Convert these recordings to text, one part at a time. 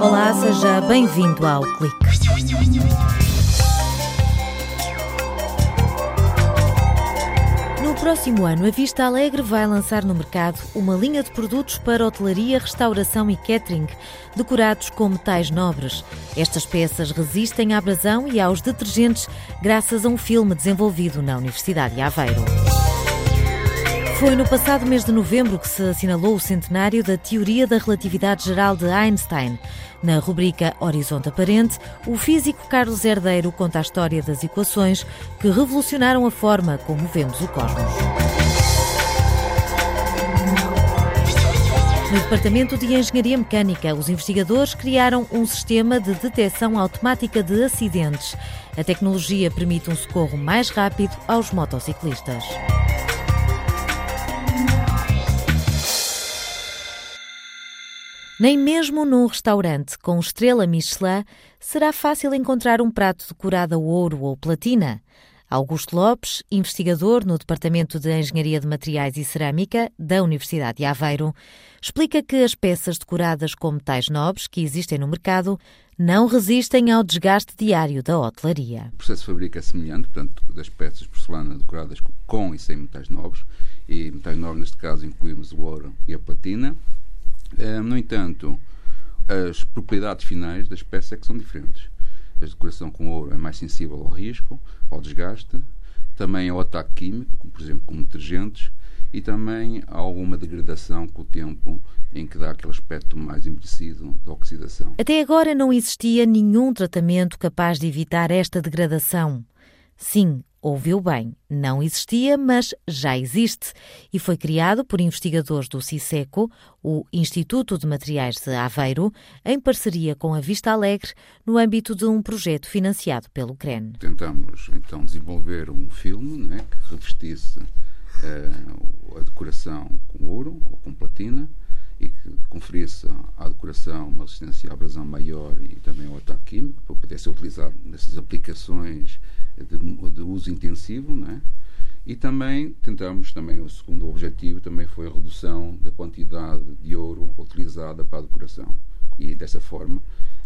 Olá, seja bem-vindo ao Clique. No próximo ano, a Vista Alegre vai lançar no mercado uma linha de produtos para hotelaria, restauração e catering, decorados com metais nobres. Estas peças resistem à abrasão e aos detergentes, graças a um filme desenvolvido na Universidade de Aveiro. Foi no passado mês de novembro que se assinalou o centenário da teoria da relatividade geral de Einstein. Na rubrica Horizonte Aparente, o físico Carlos Herdeiro conta a história das equações que revolucionaram a forma como vemos o cosmos. No Departamento de Engenharia Mecânica, os investigadores criaram um sistema de detecção automática de acidentes. A tecnologia permite um socorro mais rápido aos motociclistas. Nem mesmo num restaurante com estrela Michelin será fácil encontrar um prato decorado a ouro ou platina. Augusto Lopes, investigador no Departamento de Engenharia de Materiais e Cerâmica da Universidade de Aveiro, explica que as peças decoradas com metais nobres que existem no mercado não resistem ao desgaste diário da hotelaria. O processo de fabrico é semelhante, portanto, das peças de porcelana decoradas com e sem metais nobres, e metais nobres neste caso incluímos o ouro e a platina. Eh, no entanto, as propriedades finais das peças é que são diferentes. A decoração com ouro é mais sensível ao risco, ao desgaste, também ao ataque químico, como por exemplo com detergentes, e também há alguma degradação com o tempo em que dá aquele aspecto mais envelhecido da oxidação. Até agora não existia nenhum tratamento capaz de evitar esta degradação. Sim, ouviu bem, não existia, mas já existe e foi criado por investigadores do CISECO, o Instituto de Materiais de Aveiro, em parceria com a Vista Alegre, no âmbito de um projeto financiado pelo CREN. Tentamos então desenvolver um filme né, que revestisse uh, a decoração com ouro ou com platina e que conferisse à decoração uma resistência à abrasão maior e também ao ataque químico, para poder ser utilizado nessas aplicações de, de uso intensivo, né? E também tentamos, também o segundo objetivo também foi a redução da quantidade de ouro utilizada para a decoração. E dessa forma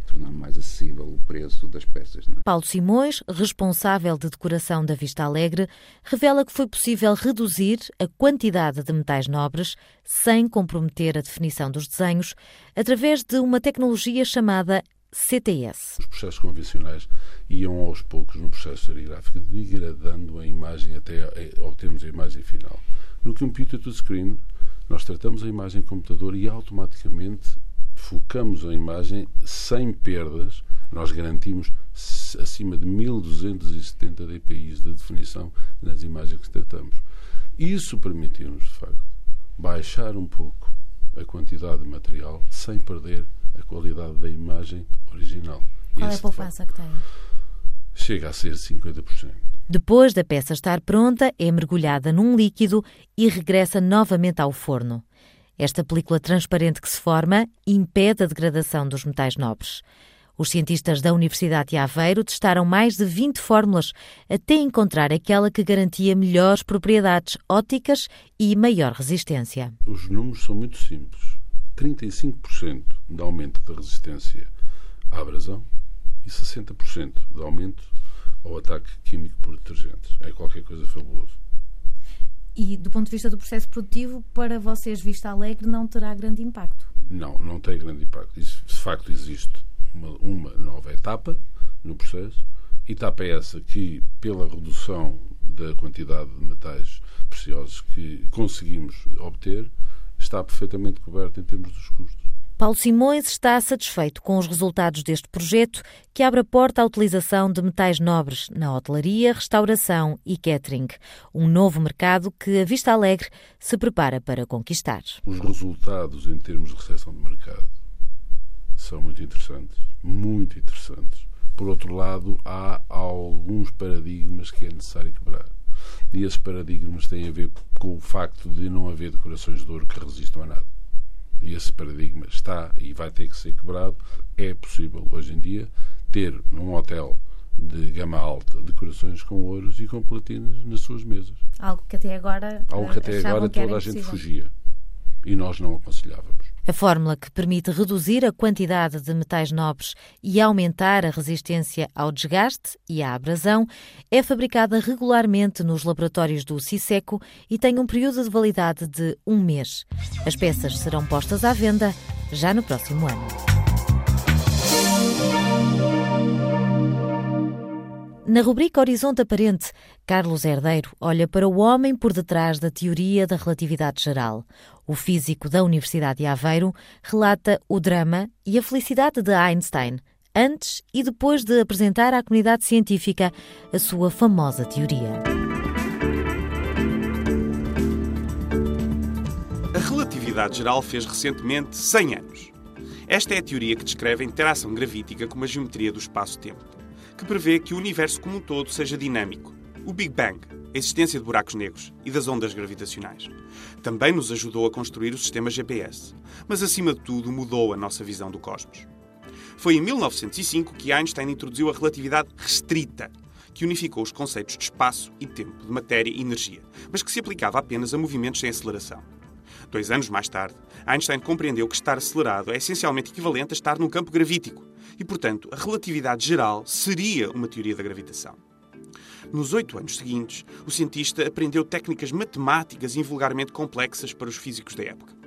tornar mais acessível o preço das peças. É? Paulo Simões, responsável de decoração da Vista Alegre, revela que foi possível reduzir a quantidade de metais nobres sem comprometer a definição dos desenhos através de uma tecnologia chamada CTS. Os processos convencionais iam aos poucos no processo serigráfico degradando a imagem até obtermos a imagem final. No computer to screen, nós tratamos a imagem em computador e automaticamente focamos a imagem sem perdas. Nós garantimos acima de 1270 dpi de definição nas imagens que tratamos. Isso permitiu-nos, de facto, baixar um pouco a quantidade de material sem perder a qualidade da imagem original. Qual Esse, é a poupança que tem? Chega a ser 50%. Depois da peça estar pronta, é mergulhada num líquido e regressa novamente ao forno. Esta película transparente que se forma impede a degradação dos metais nobres. Os cientistas da Universidade de Aveiro testaram mais de 20 fórmulas até encontrar aquela que garantia melhores propriedades ópticas e maior resistência. Os números são muito simples. 35% de aumento da resistência à abrasão e 60% de aumento ao ataque químico por detergentes. É qualquer coisa fabuloso. E do ponto de vista do processo produtivo, para vocês, Vista Alegre, não terá grande impacto? Não, não tem grande impacto. Isso, de facto, existe uma, uma nova etapa no processo. Etapa é essa que, pela redução da quantidade de metais preciosos que conseguimos obter, está perfeitamente coberto em termos dos custos. Paulo Simões está satisfeito com os resultados deste projeto, que abre a porta à utilização de metais nobres na hotelaria, restauração e catering, um novo mercado que a Vista Alegre se prepara para conquistar. Os resultados em termos de recepção de mercado são muito interessantes, muito interessantes. Por outro lado, há alguns paradigmas que é necessário quebrar. E esses paradigmas têm a ver com o facto de não haver decorações de ouro que resistam a nada. E esse paradigma está e vai ter que ser quebrado. É possível, hoje em dia, ter num hotel de gama alta decorações com ouros e com platinas nas suas mesas. Algo que até agora, Algo que até agora toda a gente fugia. E nós não aconselhávamos. A fórmula que permite reduzir a quantidade de metais nobres e aumentar a resistência ao desgaste e à abrasão é fabricada regularmente nos laboratórios do CISECO e tem um período de validade de um mês. As peças serão postas à venda já no próximo ano. Na rubrica Horizonte Aparente, Carlos Herdeiro olha para o homem por detrás da teoria da relatividade geral. O físico da Universidade de Aveiro relata o drama e a felicidade de Einstein, antes e depois de apresentar à comunidade científica a sua famosa teoria. A relatividade geral fez recentemente 100 anos. Esta é a teoria que descreve a interação gravítica com a geometria do espaço-tempo que prevê que o universo como um todo seja dinâmico. O Big Bang, a existência de buracos negros e das ondas gravitacionais. Também nos ajudou a construir o sistema GPS, mas acima de tudo mudou a nossa visão do cosmos. Foi em 1905 que Einstein introduziu a relatividade restrita, que unificou os conceitos de espaço e tempo, de matéria e energia, mas que se aplicava apenas a movimentos sem aceleração. Dois anos mais tarde, Einstein compreendeu que estar acelerado é essencialmente equivalente a estar num campo gravítico, e, portanto, a relatividade geral seria uma teoria da gravitação. Nos oito anos seguintes, o cientista aprendeu técnicas matemáticas invulgarmente complexas para os físicos da época.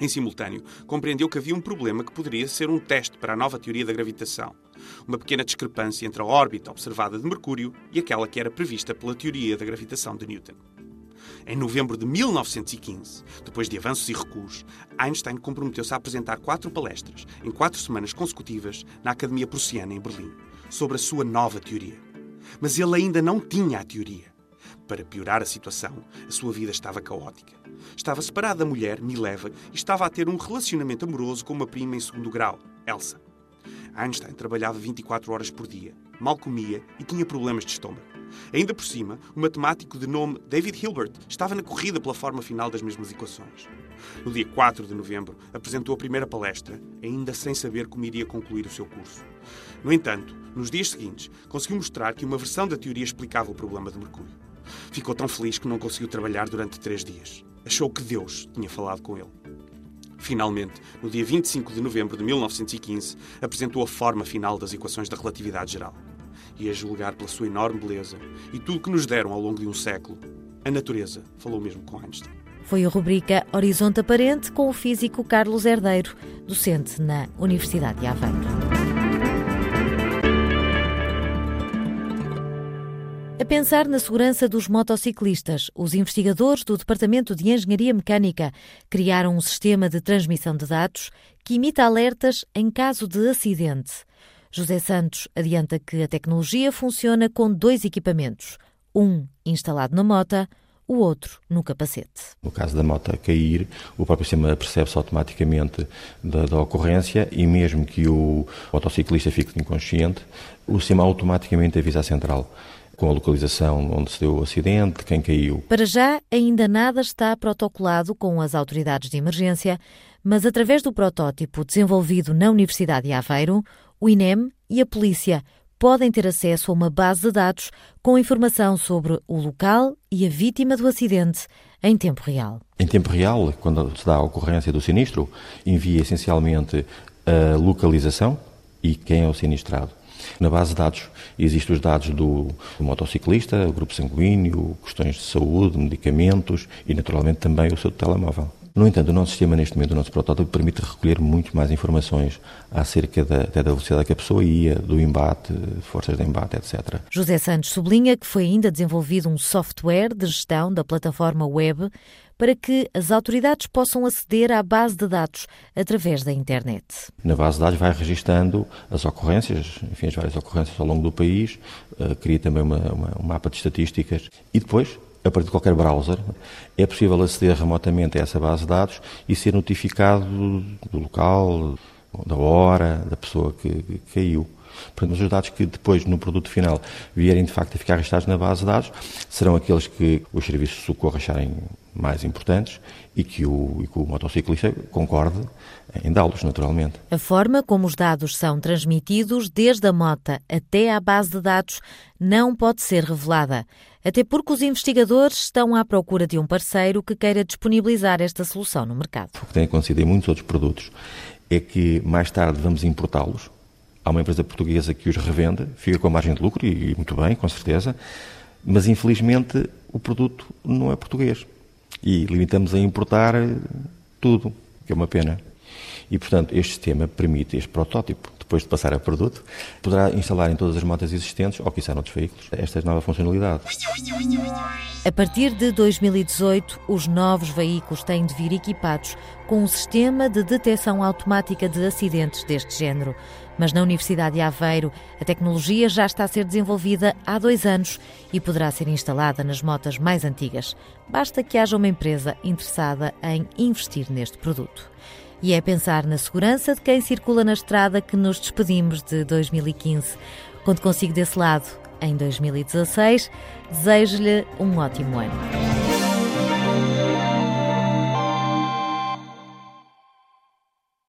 Em simultâneo, compreendeu que havia um problema que poderia ser um teste para a nova teoria da gravitação. Uma pequena discrepância entre a órbita observada de Mercúrio e aquela que era prevista pela teoria da gravitação de Newton. Em novembro de 1915, depois de avanços e recuos, Einstein comprometeu-se a apresentar quatro palestras, em quatro semanas consecutivas, na Academia Prussiana, em Berlim, sobre a sua nova teoria. Mas ele ainda não tinha a teoria. Para piorar a situação, a sua vida estava caótica. Estava separado da mulher, Mileva, e estava a ter um relacionamento amoroso com uma prima em segundo grau, Elsa. Einstein trabalhava 24 horas por dia, mal comia e tinha problemas de estômago. Ainda por cima, o matemático de nome David Hilbert estava na corrida pela forma final das mesmas equações. No dia 4 de novembro, apresentou a primeira palestra, ainda sem saber como iria concluir o seu curso. No entanto, nos dias seguintes, conseguiu mostrar que uma versão da teoria explicava o problema de Mercúrio. Ficou tão feliz que não conseguiu trabalhar durante três dias. Achou que Deus tinha falado com ele. Finalmente, no dia 25 de novembro de 1915, apresentou a forma final das equações da relatividade geral. E a julgar pela sua enorme beleza e tudo que nos deram ao longo de um século, a natureza falou mesmo com Einstein. Foi a rubrica Horizonte Aparente com o físico Carlos Herdeiro, docente na Universidade de Aveiro. A pensar na segurança dos motociclistas, os investigadores do Departamento de Engenharia Mecânica criaram um sistema de transmissão de dados que imita alertas em caso de acidente. José Santos adianta que a tecnologia funciona com dois equipamentos, um instalado na mota, o outro no capacete. No caso da moto cair, o próprio sistema percebe-se automaticamente da, da, ocorrência e mesmo que o motociclista fique inconsciente, o sistema automaticamente avisa a central com a localização onde se deu o acidente, quem caiu. Para já, ainda nada está protocolado com as autoridades de emergência, mas através do protótipo desenvolvido na Universidade de Aveiro, o INEM e a polícia podem ter acesso a uma base de dados com informação sobre o local e a vítima do acidente em tempo real. Em tempo real, quando se dá a ocorrência do sinistro, envia essencialmente a localização e quem é o sinistrado. Na base de dados existem os dados do, do motociclista, o grupo sanguíneo, questões de saúde, medicamentos e, naturalmente, também o seu telemóvel. No entanto, o nosso sistema, neste momento, o nosso protótipo, permite recolher muito mais informações acerca da, da velocidade que a pessoa ia, do embate, forças de embate, etc. José Santos sublinha que foi ainda desenvolvido um software de gestão da plataforma web para que as autoridades possam aceder à base de dados através da internet. Na base de dados vai registando as ocorrências, enfim, as várias ocorrências ao longo do país, uh, cria também uma, uma, um mapa de estatísticas e depois a partir de qualquer browser, é possível aceder remotamente a essa base de dados e ser notificado do local, da hora, da pessoa que, caiu. Portanto, os dados que depois, no produto final, vierem de facto a ficar registados na base de dados, serão aqueles que os serviços de socorro acharem mais importantes e que o, e que o motociclista concorde em dá-los, naturalmente. A forma como os dados são transmitidos, desde a mota até à base de dados, não pode ser revelada. Até porque os investigadores estão à procura de um parceiro que queira disponibilizar esta solução no mercado. O que tem acontecido em muitos outros produtos é que mais tarde vamos importá-los. Há uma empresa portuguesa que os revende, fica com a margem de lucro e muito bem, com certeza, mas infelizmente o produto não é português e limitamos a importar tudo, que é uma pena. E, portanto, este sistema permite, este protótipo, depois de passar a produto, poderá instalar em todas as motas existentes, ou quiçá noutros veículos, esta nova funcionalidade. A partir de 2018, os novos veículos têm de vir equipados com um sistema de detecção automática de acidentes deste género. Mas na Universidade de Aveiro, a tecnologia já está a ser desenvolvida há dois anos e poderá ser instalada nas motas mais antigas. Basta que haja uma empresa interessada em investir neste produto. E é pensar na segurança de quem circula na estrada que nos despedimos de 2015. Quando consigo desse lado, em 2016, desejo-lhe um ótimo ano.